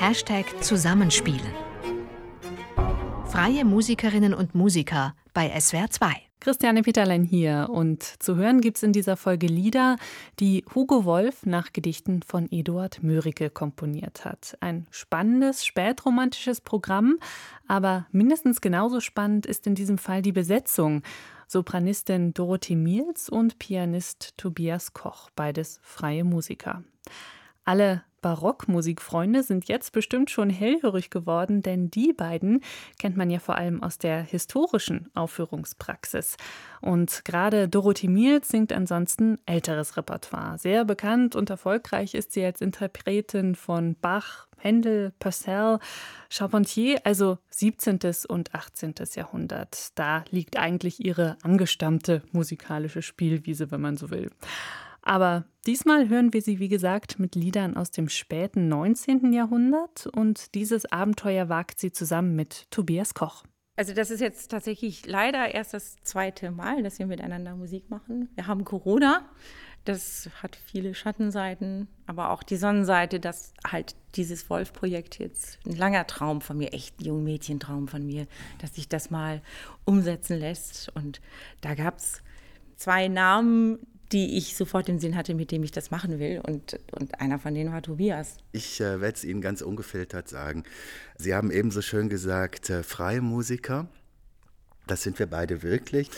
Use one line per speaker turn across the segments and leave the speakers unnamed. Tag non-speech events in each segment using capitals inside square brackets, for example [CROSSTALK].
Hashtag Zusammenspielen. Freie Musikerinnen und Musiker bei SWR 2.
Christiane Peterlein hier und zu hören gibt es in dieser Folge Lieder, die Hugo Wolf nach Gedichten von Eduard Mörike komponiert hat. Ein spannendes, spätromantisches Programm, aber mindestens genauso spannend ist in diesem Fall die Besetzung. Sopranistin Dorothee Miels und Pianist Tobias Koch, beides freie Musiker. Alle Barockmusikfreunde sind jetzt bestimmt schon hellhörig geworden, denn die beiden kennt man ja vor allem aus der historischen Aufführungspraxis. Und gerade Dorothee Miels singt ansonsten älteres Repertoire. Sehr bekannt und erfolgreich ist sie als Interpretin von Bach, Händel, Purcell, Charpentier, also 17. und 18. Jahrhundert. Da liegt eigentlich ihre angestammte musikalische Spielwiese, wenn man so will. Aber diesmal hören wir sie, wie gesagt, mit Liedern aus dem späten 19. Jahrhundert und dieses Abenteuer wagt sie zusammen mit Tobias Koch.
Also das ist jetzt tatsächlich leider erst das zweite Mal, dass wir miteinander Musik machen. Wir haben Corona, das hat viele Schattenseiten, aber auch die Sonnenseite, dass halt dieses Wolf-Projekt jetzt ein langer Traum von mir, echt ein Jungmädchentraum von mir, dass sich das mal umsetzen lässt. Und da gab es zwei Namen, die ich sofort im Sinn hatte, mit dem ich das machen will. Und, und einer von denen war Tobias.
Ich äh, werde es Ihnen ganz ungefiltert sagen. Sie haben ebenso schön gesagt, äh, freie Musiker. Das sind wir beide wirklich.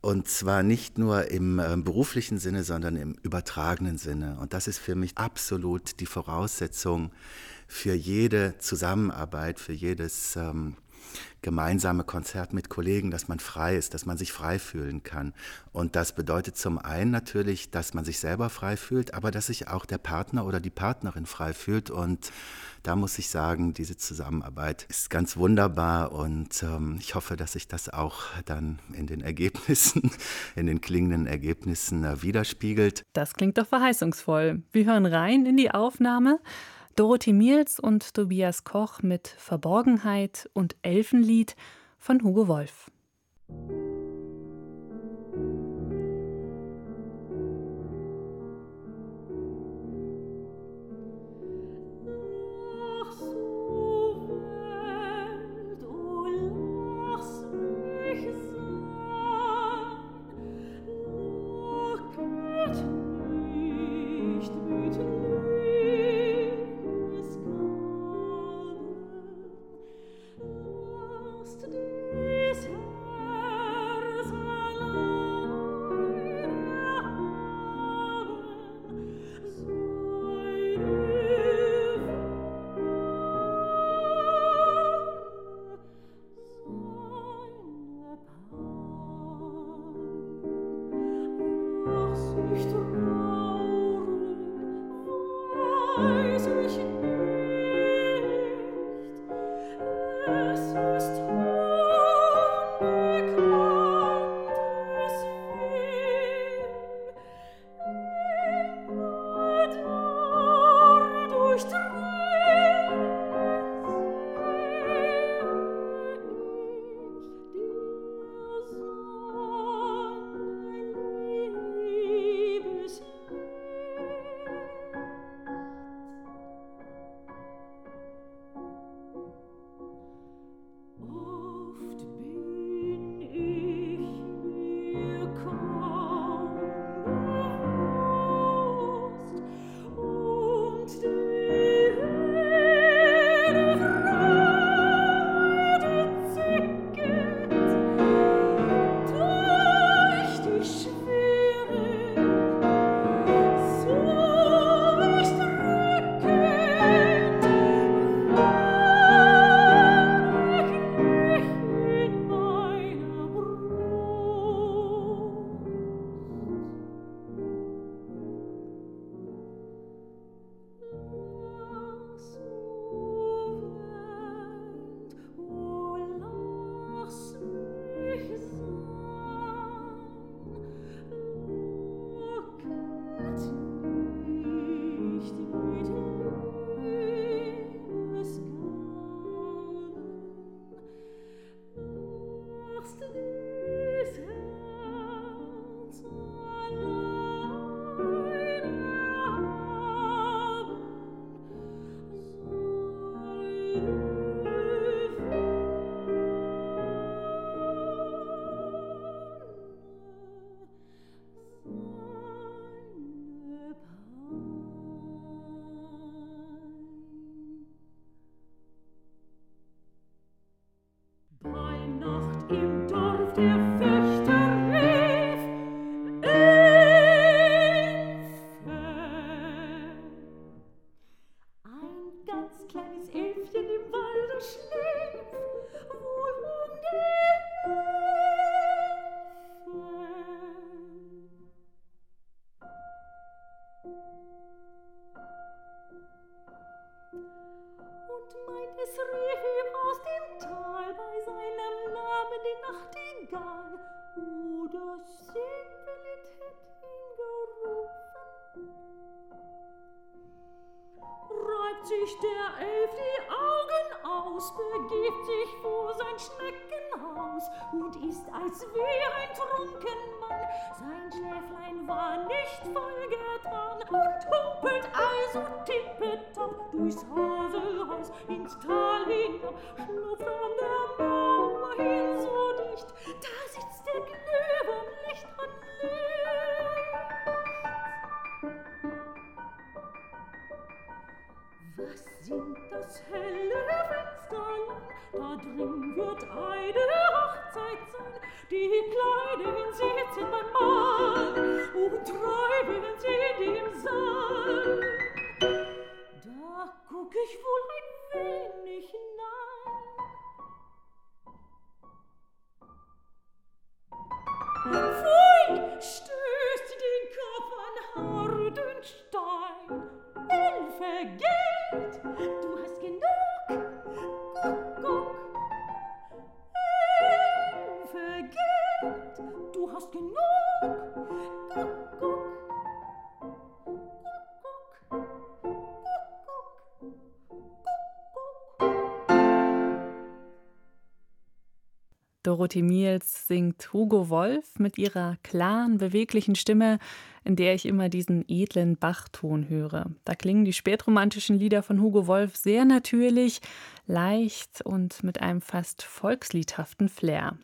Und zwar nicht nur im äh, beruflichen Sinne, sondern im übertragenen Sinne. Und das ist für mich absolut die Voraussetzung für jede Zusammenarbeit, für jedes ähm, gemeinsame Konzert mit Kollegen, dass man frei ist, dass man sich frei fühlen kann. Und das bedeutet zum einen natürlich, dass man sich selber frei fühlt, aber dass sich auch der Partner oder die Partnerin frei fühlt. Und da muss ich sagen, diese Zusammenarbeit ist ganz wunderbar und ähm, ich hoffe, dass sich das auch dann in den Ergebnissen, [LAUGHS] in den klingenden Ergebnissen äh, widerspiegelt.
Das klingt doch verheißungsvoll. Wir hören rein in die Aufnahme. Dorothee Miels und Tobias Koch mit Verborgenheit und Elfenlied von Hugo Wolf.
Drin wird eine Hochzeit sein. Die Kleinen sitzen beim Mann und treiben sie dem Saal. Da guck ich wohl ein wenig hinein. Pfui, stößt den Kopf an harten Stein. Hilfe,
Dorothee Miels singt Hugo Wolf mit ihrer klaren, beweglichen Stimme, in der ich immer diesen edlen Bachton höre. Da klingen die spätromantischen Lieder von Hugo Wolf sehr natürlich, leicht und mit einem fast volksliedhaften Flair.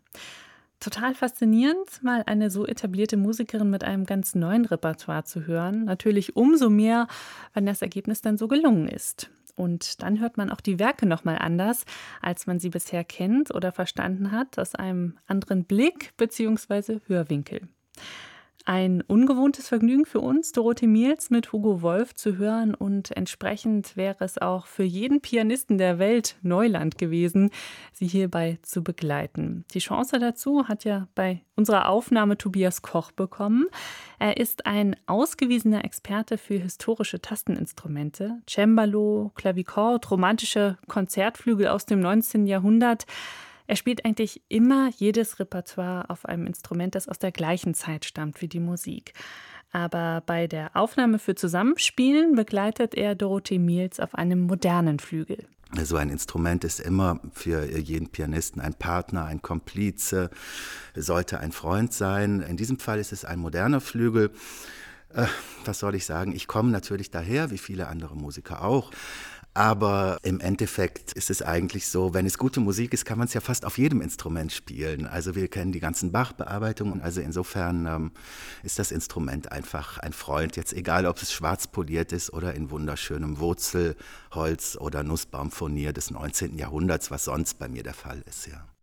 Total faszinierend, mal eine so etablierte Musikerin mit einem ganz neuen Repertoire zu hören. Natürlich umso mehr, wenn das Ergebnis dann so gelungen ist. Und dann hört man auch die Werke nochmal anders, als man sie bisher kennt oder verstanden hat, aus einem anderen Blick bzw. Hörwinkel. Ein ungewohntes Vergnügen für uns, Dorothee Miels mit Hugo Wolf zu hören und entsprechend wäre es auch für jeden Pianisten der Welt Neuland gewesen, sie hierbei zu begleiten. Die Chance dazu hat ja bei unserer Aufnahme Tobias Koch bekommen. Er ist ein ausgewiesener Experte für historische Tasteninstrumente, Cembalo, Klavichord, romantische Konzertflügel aus dem 19. Jahrhundert. Er spielt eigentlich immer jedes Repertoire auf einem Instrument, das aus der gleichen Zeit stammt wie die Musik. Aber bei der Aufnahme für Zusammenspielen begleitet er Dorothee Miels auf einem modernen Flügel.
So ein Instrument ist immer für jeden Pianisten ein Partner, ein Komplize, sollte ein Freund sein. In diesem Fall ist es ein moderner Flügel. Äh, was soll ich sagen? Ich komme natürlich daher, wie viele andere Musiker auch. Aber im Endeffekt ist es eigentlich so, wenn es gute Musik ist, kann man es ja fast auf jedem Instrument spielen. Also wir kennen die ganzen Bach-Bearbeitungen. Also insofern ähm, ist das Instrument einfach ein Freund. Jetzt egal, ob es schwarz poliert ist oder in wunderschönem Wurzelholz oder Nussbaumfurnier des 19. Jahrhunderts, was sonst bei mir der Fall ist, ja.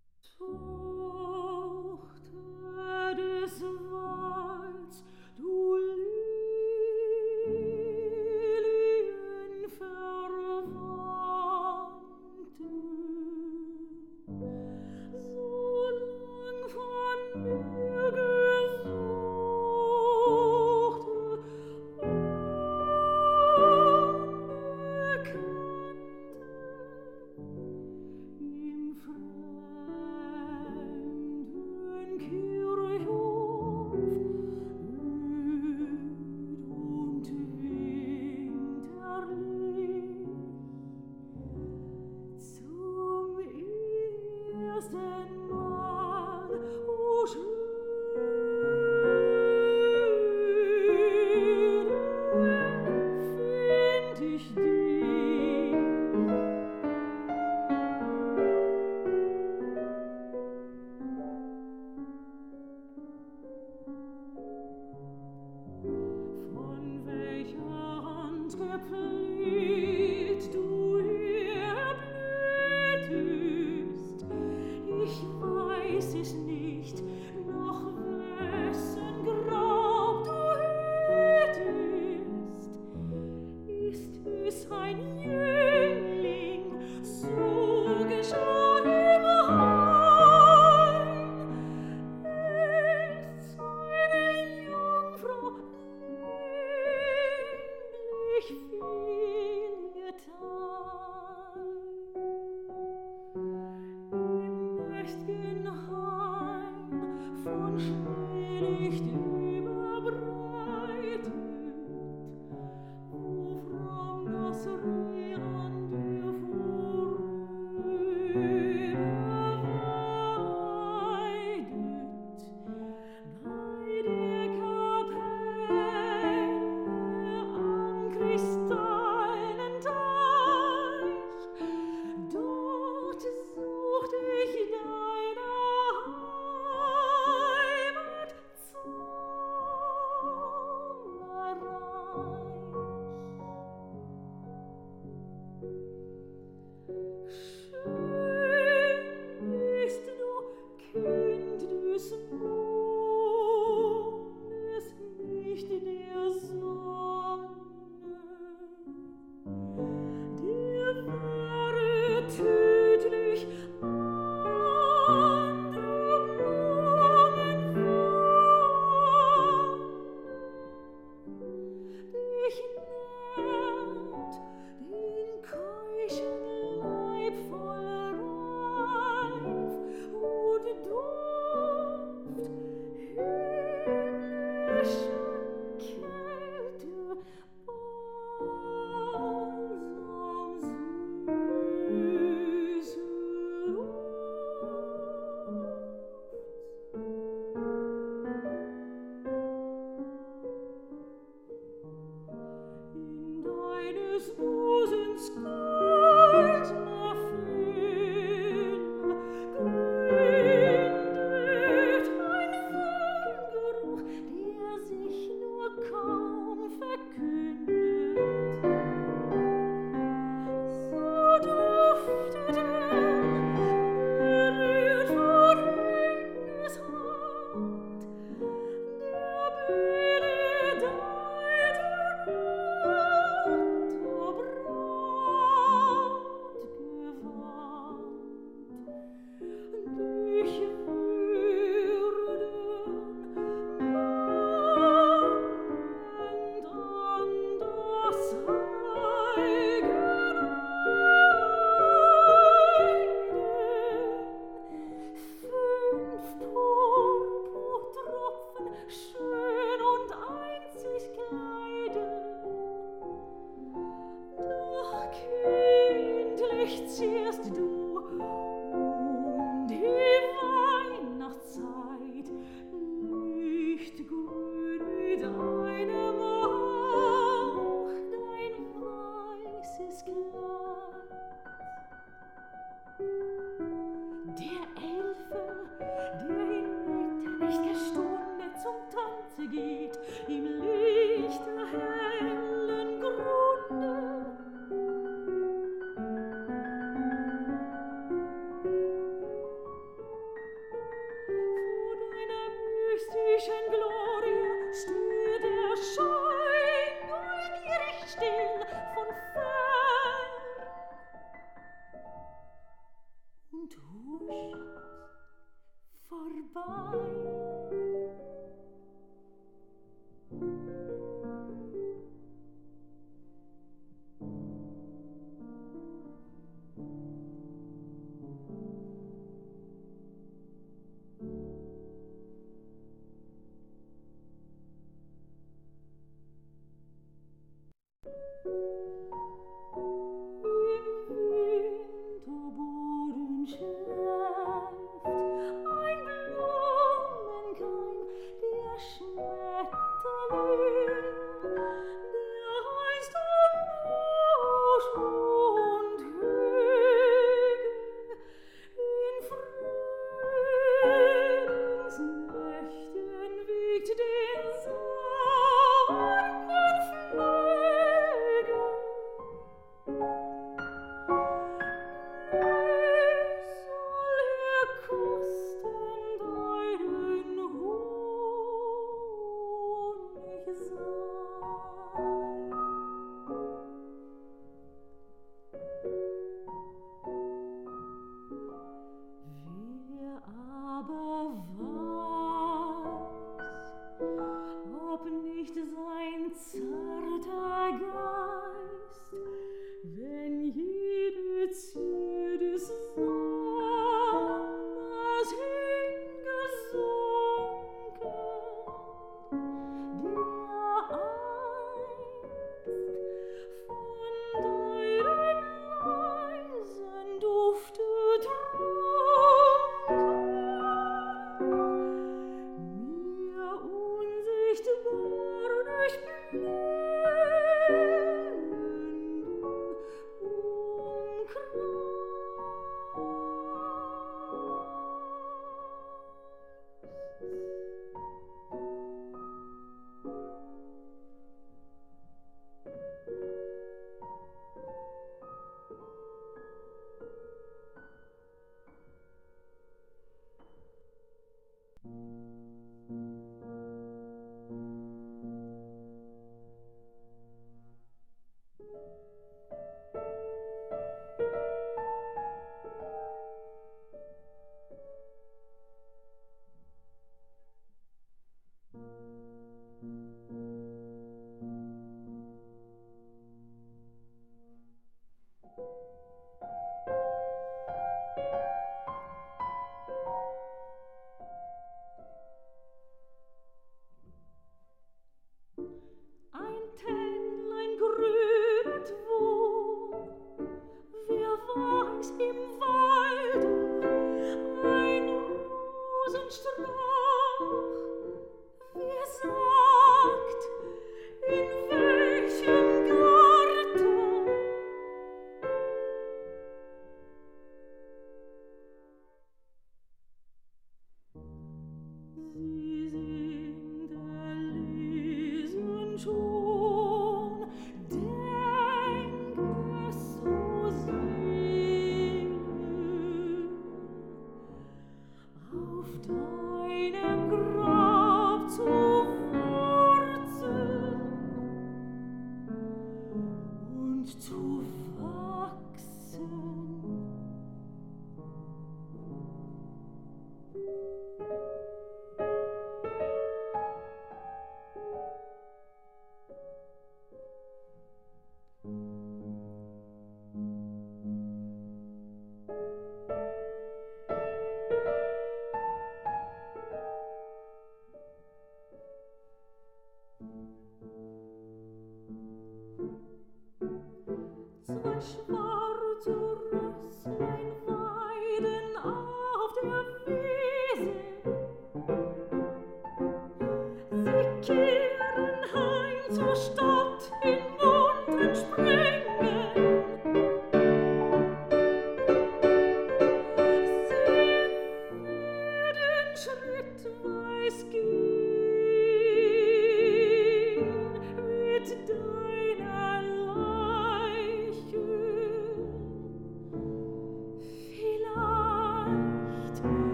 Nicht sein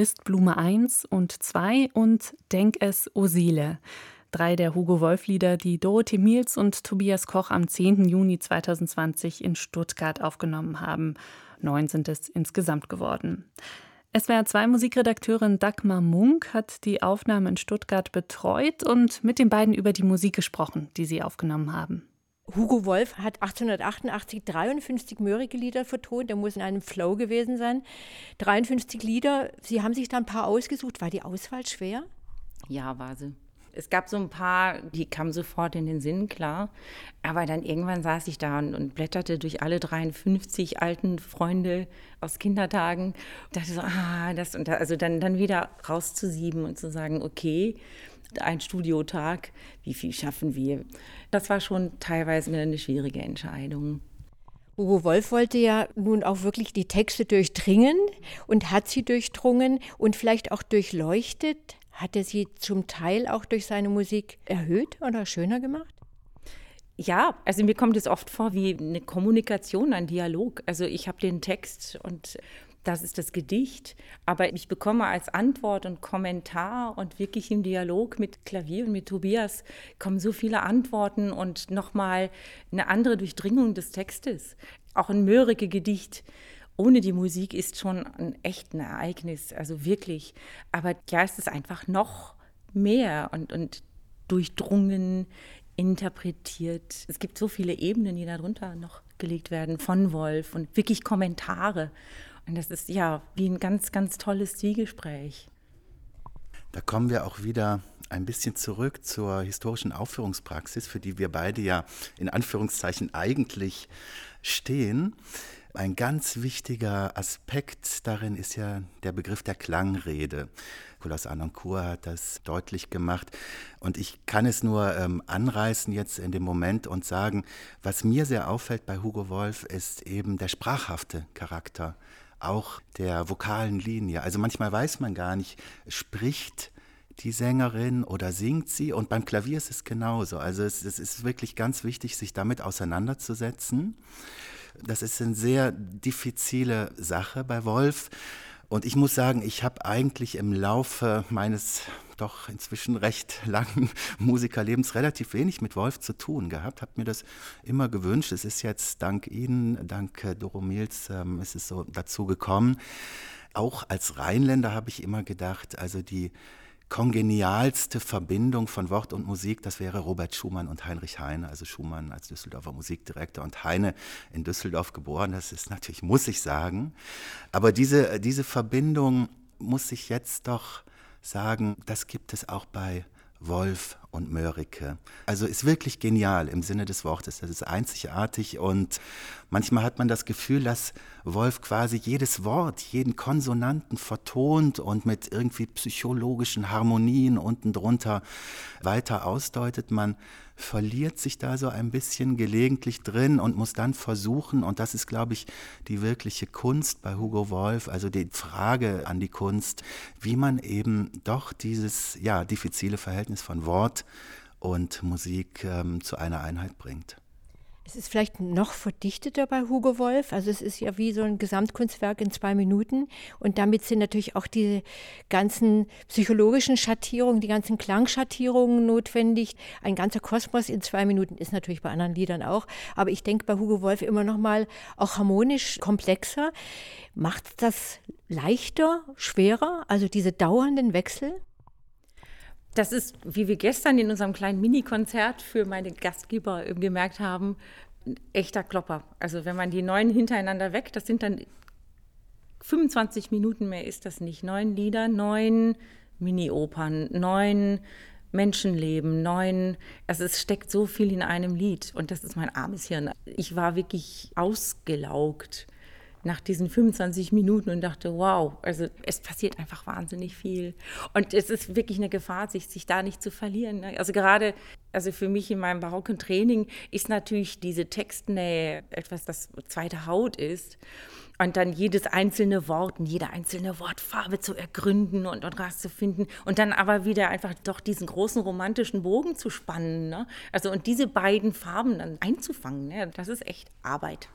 Christblume 1 und 2 und Denk es, O Seele. Drei der Hugo Wolf-Lieder, die Dorothee Miels und Tobias Koch am 10. Juni 2020 in Stuttgart aufgenommen haben. Neun sind es insgesamt geworden. SWR 2 Musikredakteurin Dagmar Munk hat die Aufnahme in Stuttgart betreut und mit den beiden über die Musik gesprochen, die sie aufgenommen haben.
Hugo Wolf hat 1888 53 Mörike Lieder vertont, der muss in einem Flow gewesen sein. 53 Lieder, Sie haben sich da ein paar ausgesucht. War die Auswahl schwer?
Ja, war sie. Es gab so ein paar, die kamen sofort in den Sinn, klar. Aber dann irgendwann saß ich da und, und blätterte durch alle 53 alten Freunde aus Kindertagen. Und dachte so, ah, das und das. Also dann, dann wieder rauszusieben und zu sagen, okay, ein Studiotag, wie viel schaffen wir? Das war schon teilweise eine schwierige Entscheidung.
Hugo Wolf wollte ja nun auch wirklich die Texte durchdringen und hat sie durchdrungen und vielleicht auch durchleuchtet. Hat er sie zum Teil auch durch seine Musik erhöht oder schöner gemacht?
Ja, also mir kommt es oft vor wie eine Kommunikation, ein Dialog. Also ich habe den Text und das ist das Gedicht. Aber ich bekomme als Antwort und Kommentar und wirklich im Dialog mit Klavier und mit Tobias kommen so viele Antworten und nochmal eine andere Durchdringung des Textes. Auch ein Mörike-Gedicht ohne die Musik ist schon ein echt ein Ereignis, also wirklich. Aber ja, es ist einfach noch mehr und, und durchdrungen, interpretiert. Es gibt so viele Ebenen, die darunter noch gelegt werden von Wolf und wirklich Kommentare. Und das ist ja wie ein ganz, ganz tolles Zwiegespräch.
Da kommen wir auch wieder ein bisschen zurück zur historischen Aufführungspraxis, für die wir beide ja in Anführungszeichen eigentlich stehen. Ein ganz wichtiger Aspekt darin ist ja der Begriff der Klangrede. Nicolas Anoncourt hat das deutlich gemacht. Und ich kann es nur ähm, anreißen jetzt in dem Moment und sagen, was mir sehr auffällt bei Hugo Wolf ist eben der sprachhafte Charakter, auch der vokalen Linie. Also manchmal weiß man gar nicht, spricht die Sängerin oder singt sie? Und beim Klavier ist es genauso. Also es, es ist wirklich ganz wichtig, sich damit auseinanderzusetzen. Das ist eine sehr diffizile Sache bei Wolf. Und ich muss sagen, ich habe eigentlich im Laufe meines doch inzwischen recht langen [LAUGHS] Musikerlebens relativ wenig mit Wolf zu tun gehabt, habe mir das immer gewünscht. Es ist jetzt dank Ihnen, dank Doro Mills, ähm, ist es so dazu gekommen. Auch als Rheinländer habe ich immer gedacht, also die kongenialste Verbindung von Wort und Musik, das wäre Robert Schumann und Heinrich Heine, also Schumann als Düsseldorfer Musikdirektor und Heine in Düsseldorf geboren. Das ist natürlich, muss ich sagen. Aber diese, diese Verbindung muss ich jetzt doch sagen, das gibt es auch bei Wolf und Mörike. Also ist wirklich genial im Sinne des Wortes. Das ist einzigartig und manchmal hat man das Gefühl, dass Wolf quasi jedes Wort, jeden Konsonanten vertont und mit irgendwie psychologischen Harmonien unten drunter weiter ausdeutet. Man verliert sich da so ein bisschen gelegentlich drin und muss dann versuchen, und das ist, glaube ich, die wirkliche Kunst bei Hugo Wolf, also die Frage an die Kunst, wie man eben doch dieses ja, diffizile Verhältnis von Wort und Musik ähm, zu einer Einheit bringt.
Es ist vielleicht noch verdichteter bei Hugo Wolf. Also es ist ja wie so ein Gesamtkunstwerk in zwei Minuten. Und damit sind natürlich auch die ganzen psychologischen Schattierungen, die ganzen Klangschattierungen notwendig. Ein ganzer Kosmos in zwei Minuten ist natürlich bei anderen Liedern auch. Aber ich denke bei Hugo Wolf immer noch mal auch harmonisch komplexer. Macht das leichter, schwerer? Also diese dauernden Wechsel?
Das ist, wie wir gestern in unserem kleinen Mini-Konzert für meine Gastgeber gemerkt haben, ein echter Klopper. Also wenn man die neun hintereinander weg, das sind dann 25 Minuten mehr ist das nicht. Neun Lieder, neun Mini-Opern, neun Menschenleben, neun, also es steckt so viel in einem Lied und das ist mein armes Hirn. Ich war wirklich ausgelaugt nach diesen 25 Minuten und dachte, wow, also es passiert einfach wahnsinnig viel. Und es ist wirklich eine Gefahr, sich, sich da nicht zu verlieren. Ne? Also gerade, also für mich in meinem barocken Training ist natürlich diese Textnähe etwas, das zweite Haut ist. Und dann jedes einzelne Wort und jede einzelne Wortfarbe zu ergründen und, und rauszufinden und dann aber wieder einfach doch diesen großen romantischen Bogen zu spannen. Ne? Also und diese beiden Farben dann einzufangen, ne? das ist echt Arbeit.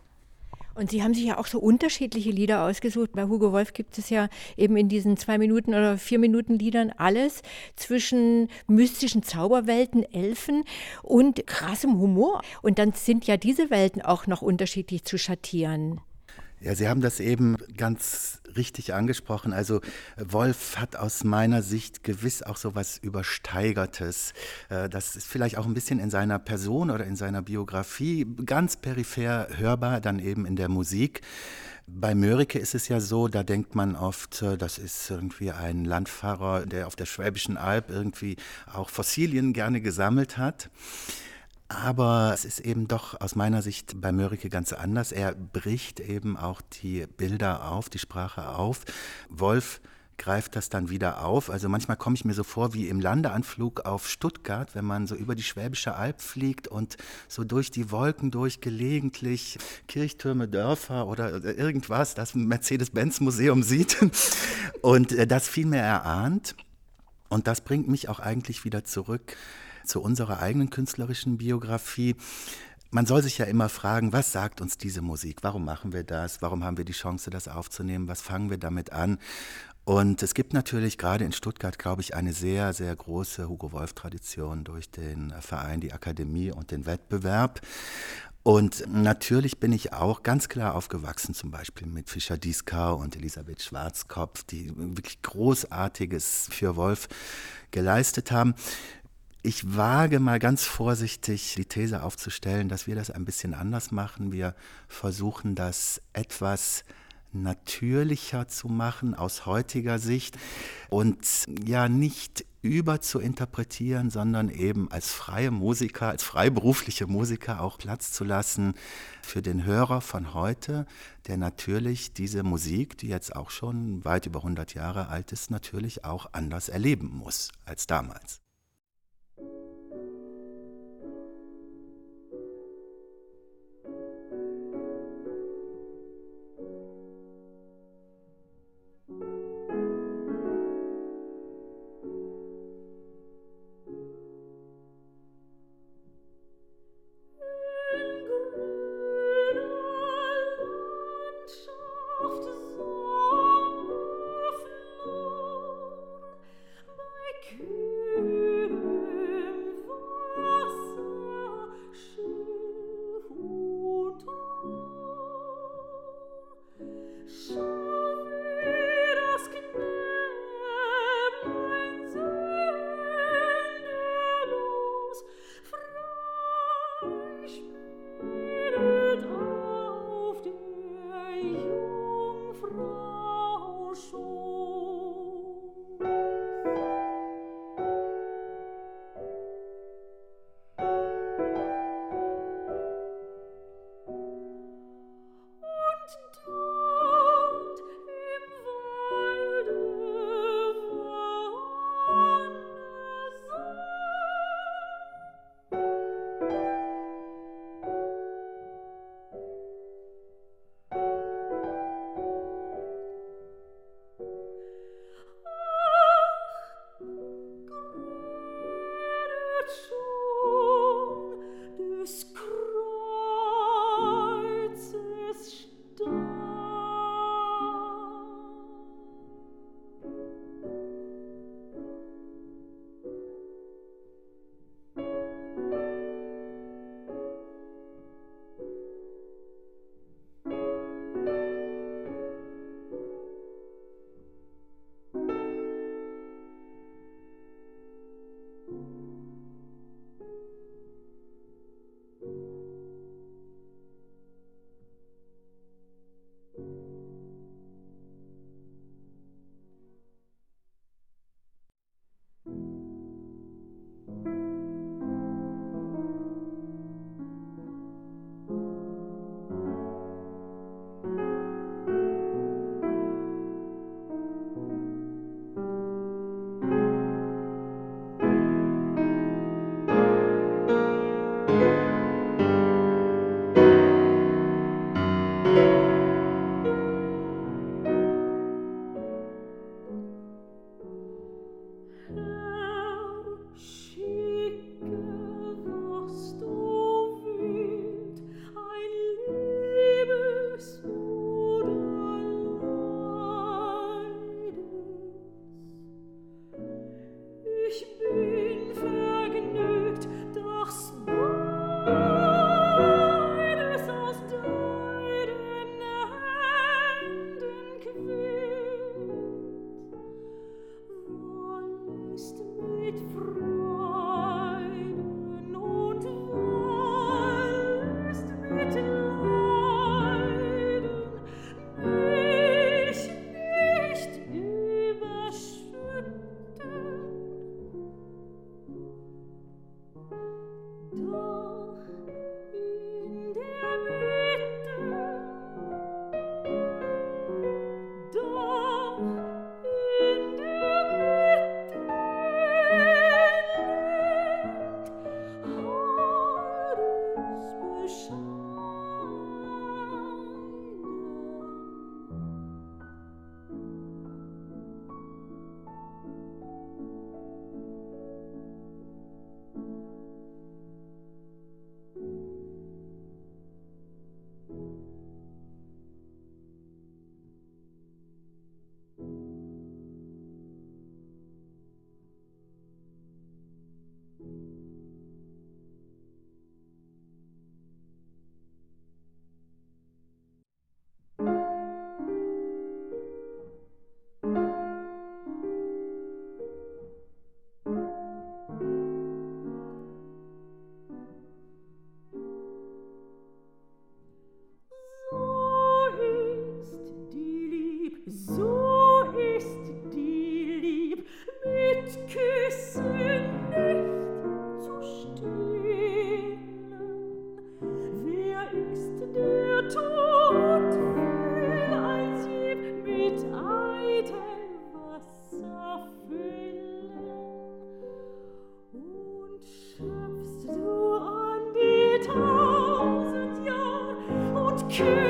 Und Sie haben sich ja auch so unterschiedliche Lieder ausgesucht. Bei Hugo Wolf gibt es ja eben in diesen zwei Minuten oder vier Minuten Liedern alles zwischen mystischen Zauberwelten, Elfen und krassem Humor. Und dann sind ja diese Welten auch noch unterschiedlich zu schattieren.
Ja, Sie haben das eben ganz richtig angesprochen. Also Wolf hat aus meiner Sicht gewiss auch so was Übersteigertes. Äh, das ist vielleicht auch ein bisschen in seiner Person oder in seiner Biografie ganz peripher hörbar, dann eben in der Musik. Bei Mörike ist es ja so, da denkt man oft, äh, das ist irgendwie ein Landfahrer, der auf der Schwäbischen Alb irgendwie auch Fossilien gerne gesammelt hat. Aber es ist eben doch aus meiner Sicht bei Mörike ganz anders. Er bricht eben auch die Bilder auf, die Sprache auf. Wolf greift das dann wieder auf. Also manchmal komme ich mir so vor wie im Landeanflug auf Stuttgart, wenn man so über die Schwäbische Alb fliegt und so durch die Wolken durch gelegentlich Kirchtürme, Dörfer oder irgendwas, das Mercedes-Benz-Museum sieht und äh, das viel mehr erahnt. Und das bringt mich auch eigentlich wieder zurück zu unserer eigenen künstlerischen Biografie. man soll sich ja immer fragen, was sagt uns diese Musik? Warum machen wir das? Warum haben wir die Chance, das aufzunehmen? Was fangen wir damit an? Und es gibt natürlich gerade in Stuttgart, glaube ich, eine sehr, sehr große Hugo Wolf-Tradition durch den Verein, die Akademie und den Wettbewerb. Und natürlich bin ich auch ganz klar aufgewachsen, zum Beispiel mit Fischer Dieskau und Elisabeth Schwarzkopf, die wirklich Großartiges für Wolf geleistet haben. Ich wage mal ganz vorsichtig die These aufzustellen, dass wir das ein bisschen anders machen. Wir versuchen das etwas natürlicher zu machen aus heutiger Sicht und ja nicht über zu interpretieren, sondern eben als freie Musiker, als freiberufliche Musiker auch Platz zu lassen für den Hörer von heute, der natürlich diese Musik, die jetzt auch schon weit über 100 Jahre alt ist, natürlich auch anders erleben muss als damals.
true.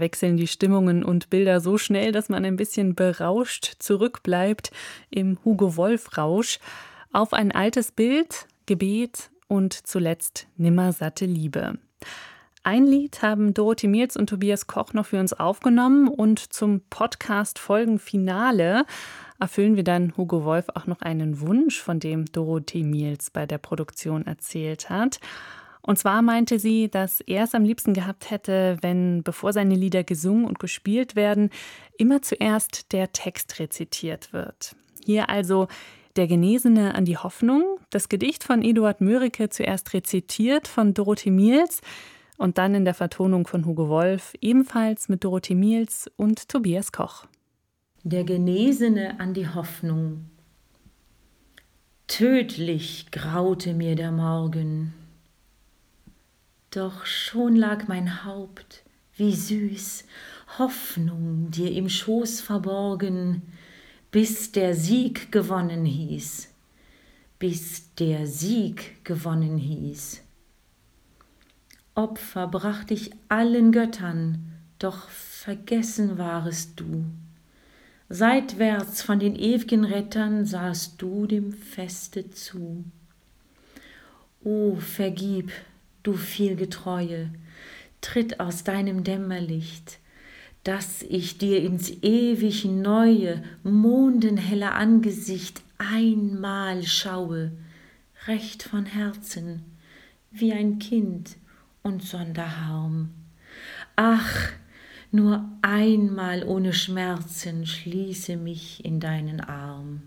Wechseln die Stimmungen und Bilder so schnell, dass man ein bisschen berauscht zurückbleibt im Hugo Wolf-Rausch auf ein altes Bild, Gebet und zuletzt Nimmersatte Liebe. Ein Lied haben Dorothee Miels und Tobias Koch noch für uns aufgenommen und zum Podcast Folgenfinale erfüllen wir dann Hugo Wolf auch noch einen Wunsch, von dem Dorothee Miels bei der Produktion erzählt hat. Und zwar meinte sie, dass er es am liebsten gehabt hätte, wenn, bevor seine Lieder gesungen und gespielt werden, immer zuerst der Text rezitiert wird. Hier also der Genesene an die Hoffnung, das Gedicht von Eduard Mörike zuerst rezitiert von Dorothee Miels und dann in der Vertonung von Hugo Wolf, ebenfalls mit Dorothee Miels und Tobias Koch.
Der Genesene an die Hoffnung. Tödlich graute mir der Morgen, doch schon lag mein Haupt, wie süß, Hoffnung dir im Schoß verborgen, bis der Sieg gewonnen hieß, bis der Sieg gewonnen hieß. Opfer bracht ich allen Göttern, doch vergessen warest du. Seitwärts von den ewigen Rettern sahst du dem Feste zu. O vergib, du vielgetreue, tritt aus deinem Dämmerlicht, dass ich dir ins ewig neue, mondenhelle Angesicht einmal schaue, recht von Herzen, wie ein Kind und Sonderharm. Ach, nur einmal ohne Schmerzen schließe mich in deinen Arm.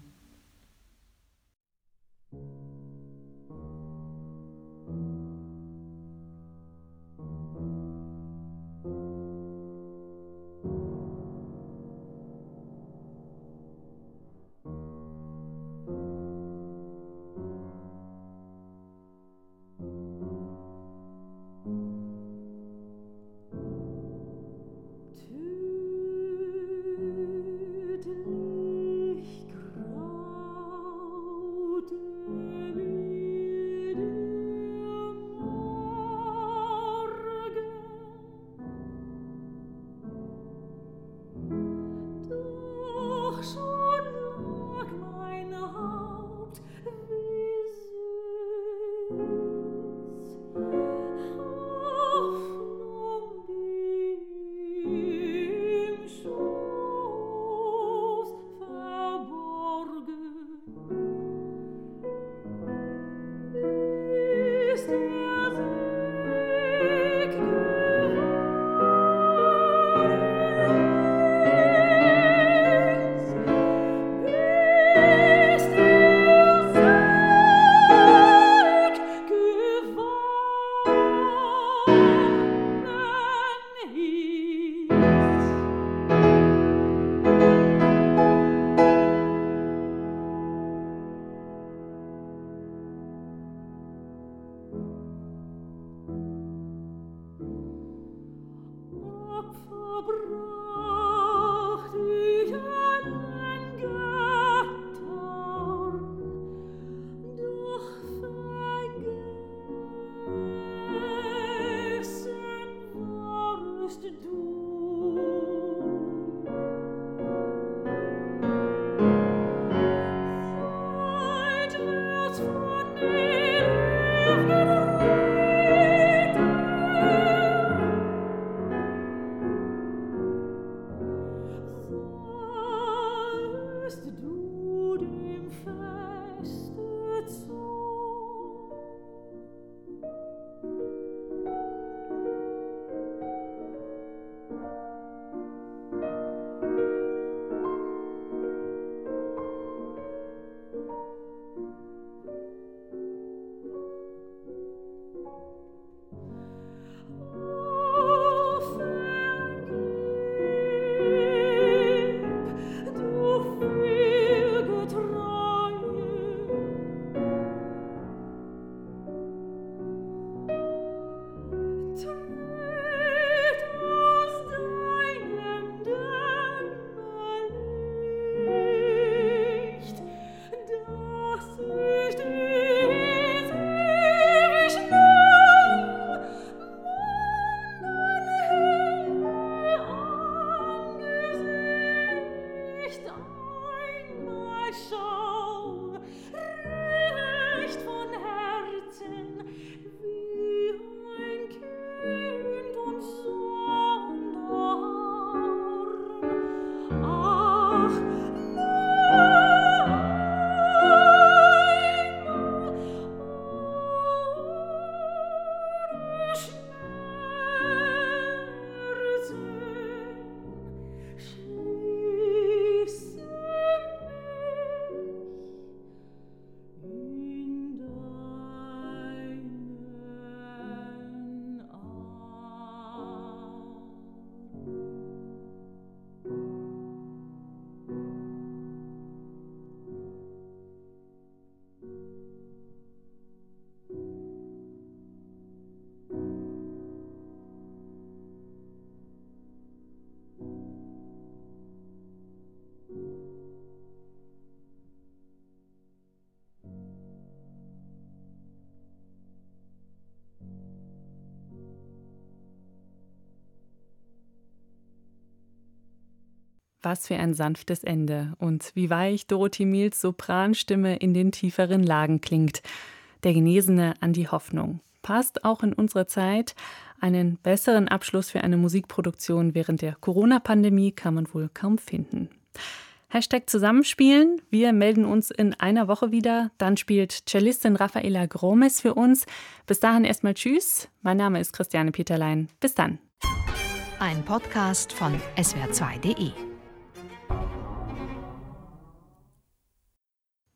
Was für ein sanftes Ende und wie weich Dorothy Miels Sopranstimme in den tieferen Lagen klingt. Der Genesene an die Hoffnung. Passt auch in unsere Zeit. Einen besseren Abschluss für eine Musikproduktion während der Corona-Pandemie kann man wohl kaum finden. Hashtag Zusammenspielen. Wir melden uns in einer Woche wieder. Dann spielt Cellistin Rafaela Gromes für uns. Bis dahin erstmal Tschüss. Mein Name ist Christiane Peterlein. Bis dann.
Ein Podcast von swr2.de